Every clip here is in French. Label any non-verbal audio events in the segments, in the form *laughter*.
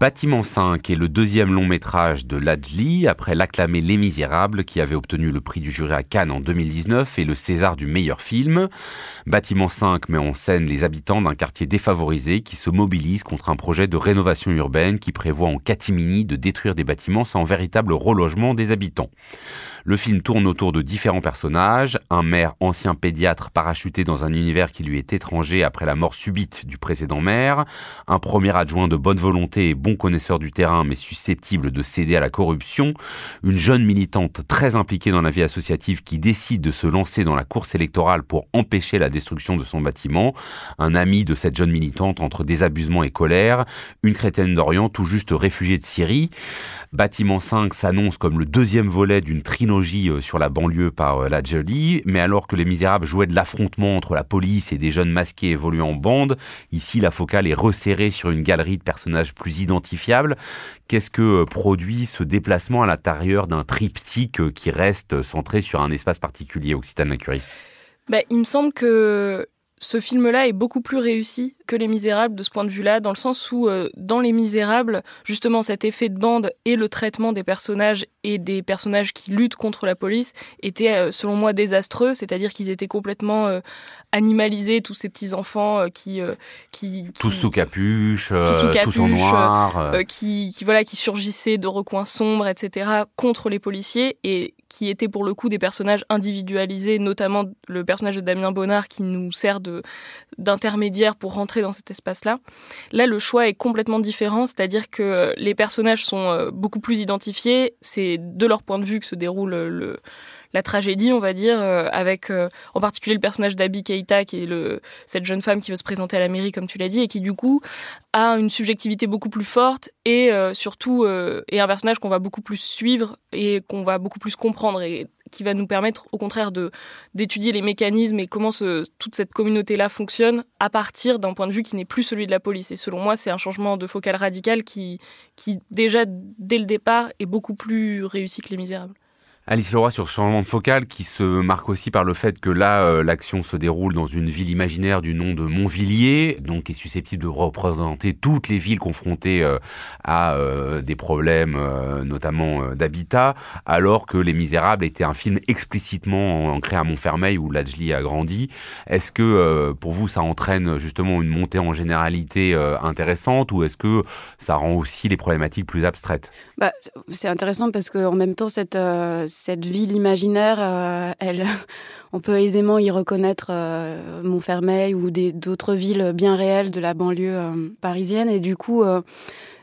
Bâtiment 5 est le deuxième long métrage de Ladjli après l'acclamé Les Misérables qui avait obtenu le prix du jury à Cannes en 2019 et le César du meilleur film. Bâtiment 5 met en scène les habitants d'un quartier défavorisé qui se mobilisent contre un projet de rénovation urbaine qui prévoit en catimini de détruire des bâtiments sans véritable relogement des habitants. Le film tourne autour de différents personnages, un maire ancien pédiatre parachuté dans un univers qui lui est étranger après la mort subite du précédent maire, un premier adjoint de bonne volonté et bon connaisseur du terrain mais susceptible de céder à la corruption, une jeune militante très impliquée dans la vie associative qui décide de se lancer dans la course électorale pour empêcher la destruction de son bâtiment, un ami de cette jeune militante entre désabusement et colère, une chrétienne d'Orient tout juste réfugiée de Syrie. Bâtiment 5 s'annonce comme le deuxième volet d'une trilogie euh, sur la banlieue par euh, la Jolie, mais alors que Les Misérables jouaient de l'affrontement entre la police et des jeunes masqués évoluant en bande, ici la focale est resserrée sur une galerie de personnages plus identifiables. Qu'est-ce que euh, produit ce déplacement à l'intérieur d'un triptyque qui reste centré sur un espace particulier, Occitane Curie bah, Il me semble que ce film-là est beaucoup plus réussi que Les Misérables de ce point de vue-là, dans le sens où euh, dans Les Misérables, justement cet effet de bande et le traitement des personnages et des personnages qui luttent contre la police était euh, selon moi désastreux, c'est-à-dire qu'ils étaient complètement euh, animalisés, tous ces petits enfants qui, qui, tous sous capuche, tous, en noir, qui, qui voilà qui surgissaient de recoins sombres, etc. contre les policiers et qui étaient pour le coup des personnages individualisés, notamment le personnage de Damien Bonnard qui nous sert d'intermédiaire pour rentrer dans cet espace-là. Là, le choix est complètement différent, c'est-à-dire que les personnages sont euh, beaucoup plus identifiés, c'est de leur point de vue que se déroule le, la tragédie, on va dire, euh, avec euh, en particulier le personnage d'Abby Keita, qui est le, cette jeune femme qui veut se présenter à la mairie, comme tu l'as dit, et qui du coup a une subjectivité beaucoup plus forte et surtout est un personnage qu'on va beaucoup plus suivre et qu'on va beaucoup plus comprendre. Et qui va nous permettre au contraire de d'étudier les mécanismes et comment ce, toute cette communauté-là fonctionne à partir d'un point de vue qui n'est plus celui de la police. Et selon moi, c'est un changement de focal radical qui, qui déjà dès le départ est beaucoup plus réussi que Les Misérables. Alice Leroy sur ce changement de focal qui se marque aussi par le fait que là, euh, l'action se déroule dans une ville imaginaire du nom de Montvilliers, donc qui est susceptible de représenter toutes les villes confrontées euh, à euh, des problèmes, notamment d'habitat, alors que Les Misérables était un film explicitement ancré à Montfermeil où Lajli a grandi. Est-ce que pour vous, ça entraîne justement une montée en généralité intéressante ou est-ce que ça rend aussi les problématiques plus abstraites? Bah, C'est intéressant parce qu'en même temps, cette cette ville imaginaire, euh, *laughs* on peut aisément y reconnaître euh, Montfermeil ou d'autres villes bien réelles de la banlieue euh, parisienne. Et du coup,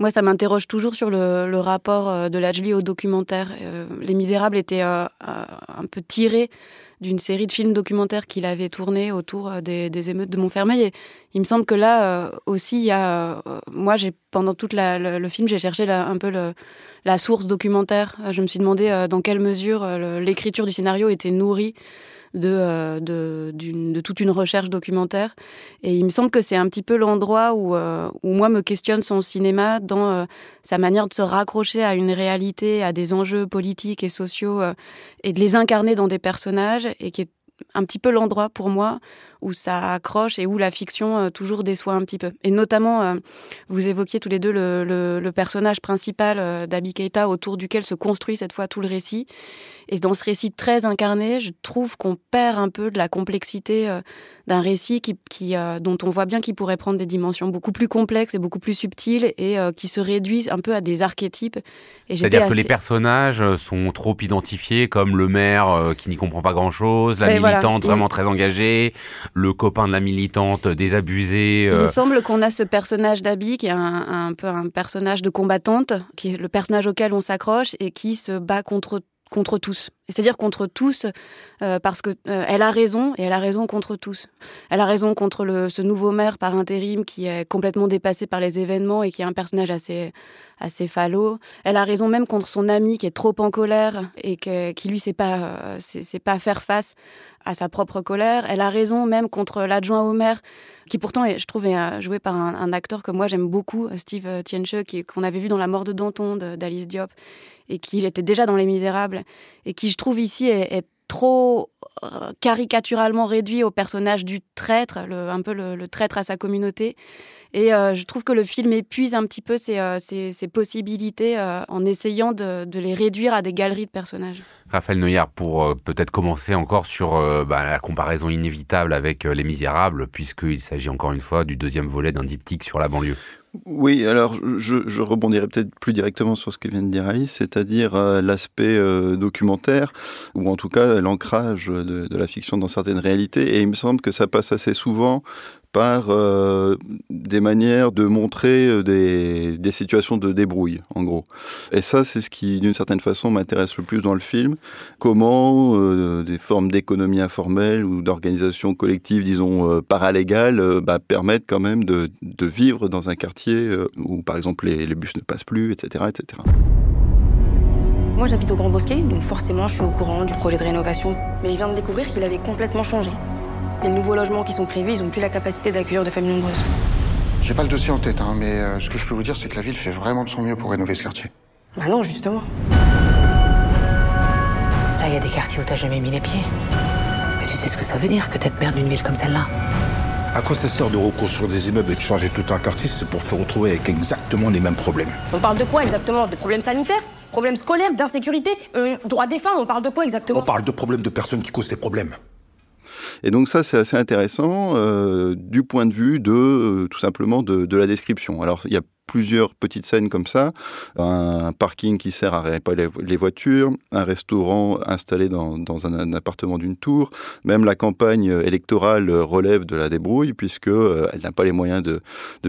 moi, ça m'interroge toujours sur le, rapport de Lajli au documentaire. Les Misérables étaient un peu tirés d'une série de films documentaires qu'il avait tourné autour des, émeutes de Montfermeil. Et il me semble que là aussi, il y a. moi, pendant tout le, film, j'ai cherché un peu la source documentaire. Je me suis demandé dans quelle mesure l'écriture du scénario était nourrie euh, de, toute une recherche documentaire. Et il me semble que c'est un petit peu l'endroit euh, où moi me questionne son cinéma dans euh, sa manière de se raccrocher à une réalité, à des enjeux politiques et sociaux, et de les incarner dans des personnages, et qui est un petit peu l'endroit pour moi où ça accroche et où la fiction euh, toujours déçoit un petit peu. Et notamment, euh, vous évoquiez tous les deux le, personnage principal euh, d'Abby Keita autour duquel se construit cette fois tout le récit. Et dans ce récit très incarné, je trouve qu'on perd un peu de la complexité d'un récit qui, qui dont on voit bien qu'il pourrait prendre des dimensions beaucoup plus complexes et beaucoup plus subtiles et qui se réduit un peu à des archétypes. C'est-à-dire que les personnages sont trop identifiés comme le maire qui n'y comprend pas grand-chose, la militante vraiment très engagée, le copain de la militante désabusé. Il me euh. semble qu'on a ce personnage d'Abby qui est un, peu un personnage de combattante, qui est le personnage auquel on s'accroche et qui se bat contre contre tous. C'est-à-dire contre tous, euh, parce que euh, elle a raison et elle a raison contre tous. Elle a raison contre ce nouveau maire par intérim qui est complètement dépassé par les événements et qui est un personnage assez assez falot. Elle a raison même contre son ami qui est trop en colère et qui lui sait pas c'est pas faire face à sa propre colère. Elle a raison même contre l'adjoint au maire, qui pourtant je trouve, est joué par un, acteur que moi j'aime beaucoup, Steve Tienche, qu'on avait vu dans La mort de Danton d'Alice Diop, et qui était déjà dans Les Misérables, et qui je trouve ici est, trop caricaturalement réduit au personnage du traître, un peu le, traître à sa communauté. Et je trouve que le film épuise un petit peu ces, possibilités en essayant de, les réduire à des galeries de personnages. Raphaël Neuillard, pour peut-être commencer encore sur bah, la comparaison inévitable avec Les Misérables, puisqu'il s'agit encore une fois du deuxième volet d'un diptyque sur la banlieue. Oui, alors je, rebondirai peut-être plus directement sur ce que vient de dire Alice, c'est-à-dire euh, l'aspect euh, documentaire, ou en tout cas l'ancrage de, de, la fiction dans certaines réalités. Et il me semble que ça passe assez souvent par euh, des manières de montrer euh, des, situations de débrouille, en gros. Et ça, c'est ce qui, d'une certaine façon, m'intéresse le plus dans le film. Comment euh, des formes d'économie informelle ou d'organisation collective, disons, paralégale, bah, permettent quand même de, vivre dans un quartier où, par exemple, les, les bus ne passent plus, etc. etc. Moi, j'habite au Grand Bosquet, donc forcément, je suis au courant du projet de rénovation. Mais je viens de découvrir qu'il avait complètement changé. Les nouveaux logements qui sont prévus, ils n'ont plus la capacité d'accueillir de familles nombreuses. J'ai pas le dossier en tête, hein, mais euh, ce que je peux vous dire, c'est que la ville fait vraiment de son mieux pour rénover ce quartier. Bah non, justement. Là, il y a des quartiers où t'as jamais mis les pieds. Mais tu sais ce que ça veut dire que d'être maire d'une ville comme celle-là À quoi ça sert de reconstruire des immeubles et de changer tout un quartier C'est pour se retrouver avec exactement les mêmes problèmes? On parle de quoi exactement? Des problèmes sanitaires? Problèmes scolaires D'insécurité? Euh, Droits des femmes On parle de quoi exactement? On parle de problèmes de personnes qui causent des problèmes. Et donc ça, c'est assez intéressant euh, du point de vue de euh, tout simplement de, de, la description. Alors il y a plusieurs petites scènes comme ça, un parking qui sert à réparer les voitures, un restaurant installé dans, un, appartement d'une tour, même la campagne électorale relève de la débrouille puisque euh, elle n'a pas les moyens de,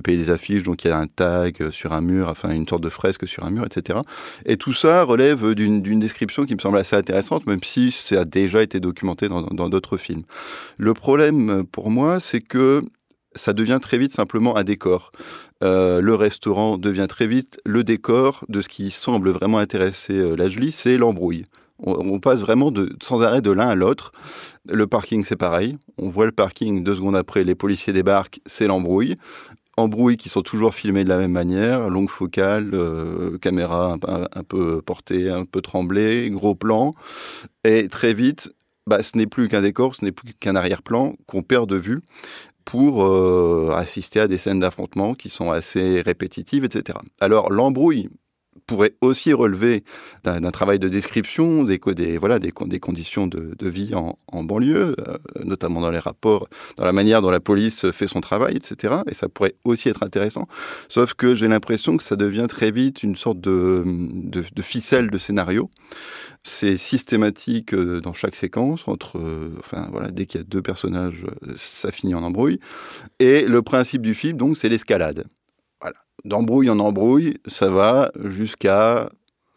payer des affiches, donc il y a un tag sur un mur, enfin une sorte de fresque sur un mur, etc. Et tout ça relève d'une description qui me semble assez intéressante, même si ça a déjà été documenté dans d'autres films. Le problème pour moi, c'est que ça devient très vite simplement un décor. Euh, le restaurant devient très vite le décor de ce qui semble vraiment intéresser euh, la Julie, c'est l'embrouille. On, passe vraiment sans arrêt de l'un à l'autre. Le parking, c'est pareil. On voit le parking deux secondes après, les policiers débarquent, c'est l'embrouille. Embrouilles qui sont toujours filmées de la même manière, longue focale, euh, caméra un, peu portée, un peu tremblée, gros plan. Et très vite, bah, ce n'est plus qu'un décor, ce n'est plus qu'un arrière-plan qu'on perd de vue pour euh, assister à des scènes d'affrontement qui sont assez répétitives, etc. Alors l'embrouille pourrait aussi relever d'un travail de description des, voilà, des, conditions de, vie en, banlieue, euh, notamment dans les rapports, dans la manière dont la police fait son travail, etc. Et ça pourrait aussi être intéressant. Sauf que j'ai l'impression que ça devient très vite une sorte de ficelle de scénario. C'est systématique euh, dans chaque séquence, entre, euh, enfin voilà, dès qu'il y a deux personnages, ça finit en embrouille. Et le principe du film, donc, c'est l'escalade d'embrouille en embrouille, ça va jusqu'à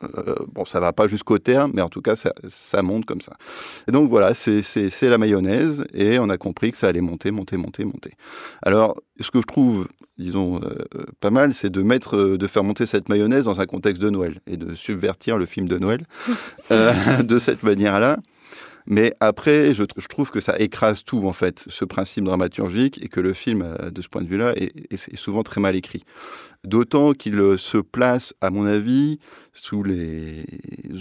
euh, bon, ça va pas jusqu'au terme, mais en tout cas, ça, ça monte comme ça. Et donc voilà, c'est la mayonnaise, et on a compris que ça allait monter, monter, monter, monter. Alors, ce que je trouve, disons, euh, pas mal, c'est de mettre, de faire monter cette mayonnaise dans un contexte de Noël, et de subvertir le film de Noël *laughs* euh, de cette manière-là. Mais après, je, trouve que ça écrase tout, en fait, ce principe dramaturgique, et que le film, de ce point de vue-là, est, souvent très mal écrit. D'autant qu'il euh, se place, à mon avis, sous les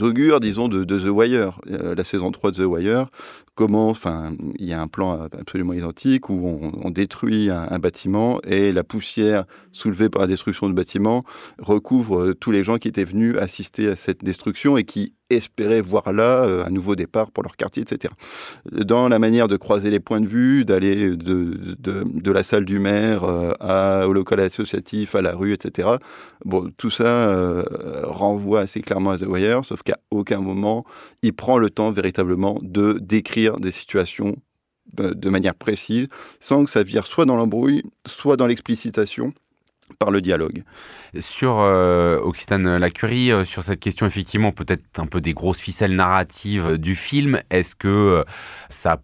augures, disons, de, The Wire. Euh, la saison 3 de The Wire, comment, enfin, il y a un plan absolument identique où on, détruit un, bâtiment et la poussière soulevée par la destruction du bâtiment recouvre euh, tous les gens qui étaient venus assister à cette destruction et qui espéraient voir là un nouveau départ pour leur quartier, etc. Dans la manière de croiser les points de vue, d'aller de, la salle du maire au local associatif, à la rue, etc. Bon, tout ça euh, renvoie assez clairement à The Wire, sauf qu'à aucun moment il prend le temps véritablement de décrire des situations euh, de manière précise, sans que ça vire soit dans l'embrouille, soit dans l'explicitation par le dialogue. Sur euh, Occitane Lacurie, euh, sur cette question effectivement peut-être un peu des grosses ficelles narratives du film, est-ce que ça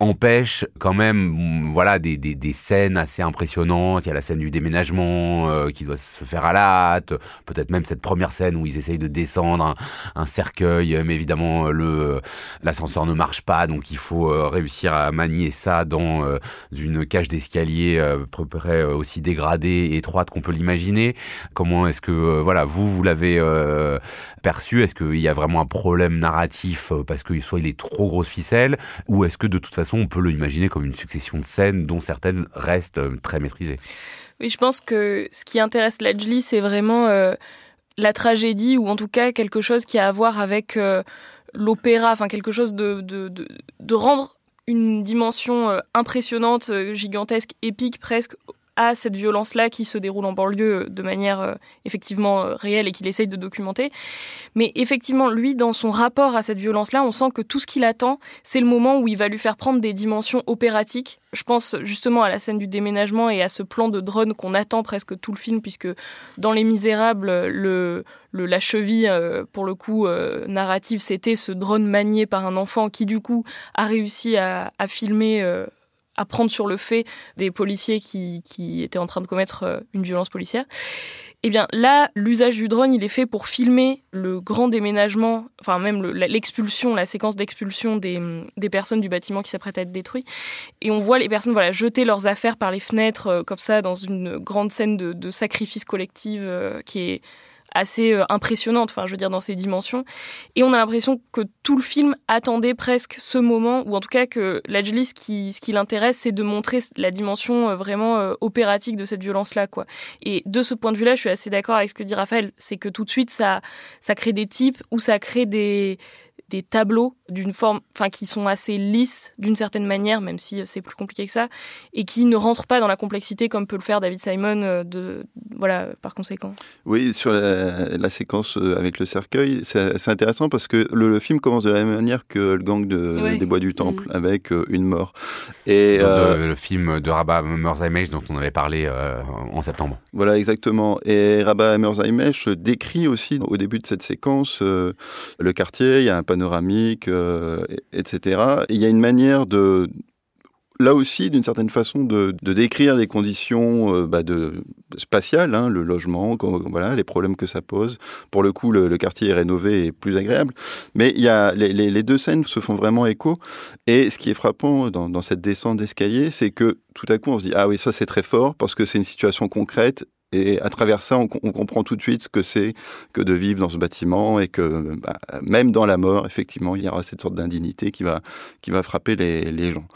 empêche quand même voilà des, des, des, scènes assez impressionnantes. Il y a la scène du déménagement euh, qui doit se faire à la hâte, peut-être même cette première scène où ils essayent de descendre un, cercueil, mais évidemment le l'ascenseur ne marche pas, donc il faut euh, réussir à manier ça dans euh, une cage d'escalier près aussi dégradée et étroite qu'on peut l'imaginer. Comment est-ce que voilà vous vous l'avez perçu? Est-ce qu'il y a vraiment un problème narratif parce que soit il est trop grosse ficelle, ou est-ce que de toute façon on peut le imaginer comme une succession de scènes dont certaines restent euh, très maîtrisées. Oui, je pense que ce qui intéresse Ledgely, c'est vraiment euh, la tragédie, ou en tout cas quelque chose qui a à voir avec euh, l'opéra, enfin quelque chose de, de, de, rendre une dimension impressionnante, gigantesque, épique presque à cette violence-là qui se déroule en banlieue de manière euh, effectivement euh, réelle et qu'il essaye de documenter. Mais effectivement, lui, dans son rapport à cette violence-là, on sent que tout ce qu'il attend, c'est le moment où il va lui faire prendre des dimensions opératiques. Je pense justement à la scène du déménagement et à ce plan de drone qu'on attend presque tout le film, puisque dans Les Misérables, le, la cheville, euh, pour le coup, narrative, c'était ce drone manié par un enfant qui, du coup, a réussi à filmer à prendre sur le fait des policiers qui, qui étaient en train de commettre euh, une violence policière. Eh bien là, l'usage du drone, il est fait pour filmer le grand déménagement, enfin même l'expulsion, la séquence d'expulsion des, des, personnes du bâtiment qui s'apprête à être détruit. Et on voit les personnes voilà jeter leurs affaires par les fenêtres euh, comme ça dans une grande scène de, de sacrifice collectif euh, qui est assez euh, impressionnante, enfin je veux dire dans ses dimensions. Et on a l'impression que tout le film attendait presque ce moment, ou en tout cas que Lajli, ce qui, ce qui l'intéresse, c'est de montrer la dimension euh, vraiment euh, opératique de cette violence-là, quoi. Et de ce point de vue-là, je suis assez d'accord avec ce que dit Raphaël, c'est que tout de suite ça, ça crée des types ou ça crée des des tableaux d'une forme, enfin qui sont assez lisses d'une certaine manière, même si c'est plus compliqué que ça, et qui ne rentrent pas dans la complexité comme peut le faire David Simon. Euh, de voilà, par conséquent. Oui, sur la, séquence euh, avec le cercueil, c'est intéressant parce que le, film commence de la même manière que le gang de, des Bois du Temple, mm. avec euh, une mort. Et le, film de Rabat Merzaimesh dont on avait parlé en septembre. Voilà, exactement. Et Rabat Merzaimesh décrit aussi au début de cette séquence le quartier. Il y a un panneau panoramique, euh, etc. il y a une manière de, là aussi, d'une certaine façon, de, décrire des conditions euh, bah, de, spatiales, hein, le logement, les problèmes que ça pose. Pour le coup, le, quartier est rénové et plus agréable. Mais il y a, les, deux scènes se font vraiment écho. Et ce qui est frappant dans, dans cette descente d'escalier, c'est que tout à coup, on se dit, ah oui, ça c'est très fort, parce que c'est une situation concrète et à travers ça, on, comprend tout de suite ce que c'est que de vivre dans ce bâtiment et que bah, même dans la mort, effectivement, il y aura cette sorte d'indignité qui va, qui va frapper les, les, gens.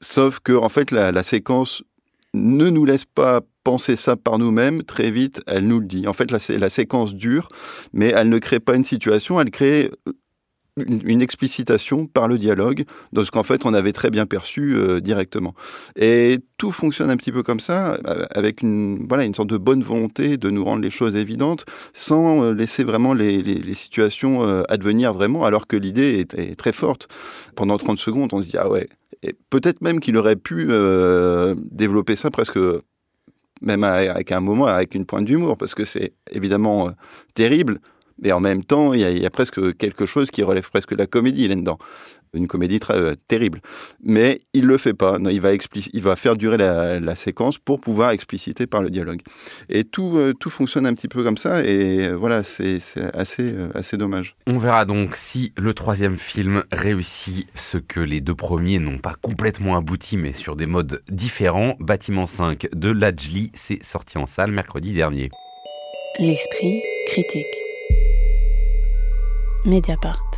Sauf que, en fait, la, séquence ne nous laisse pas penser ça par nous-mêmes, très vite, elle nous le dit. En fait, la, la séquence dure, mais elle ne crée pas une situation, elle crée une, explicitation par le dialogue de ce qu'en fait on avait très bien perçu euh, directement. Et tout fonctionne un petit peu comme ça, euh, avec une, voilà, une sorte de bonne volonté de nous rendre les choses évidentes, sans euh, laisser vraiment les, situations advenir vraiment, alors que l'idée est, très forte. Pendant 30 secondes, on se dit, ah ouais, peut-être même qu'il aurait pu développer ça presque même avec un moment, avec une pointe d'humour, parce que c'est évidemment terrible, mais en même temps, il y, a, presque quelque chose qui relève presque de la comédie là-dedans. Une comédie très euh, terrible. Mais il le fait pas. il, va il va faire durer la, séquence pour pouvoir expliciter par le dialogue. Et tout, euh, tout fonctionne un petit peu comme ça. Et euh, voilà, c'est assez, assez dommage. On verra donc si le troisième film réussit ce que les deux premiers n'ont pas complètement abouti, mais sur des modes différents. Bâtiment 5 de Lajli, c'est sorti en salle mercredi dernier. L'esprit critique. Mediapart.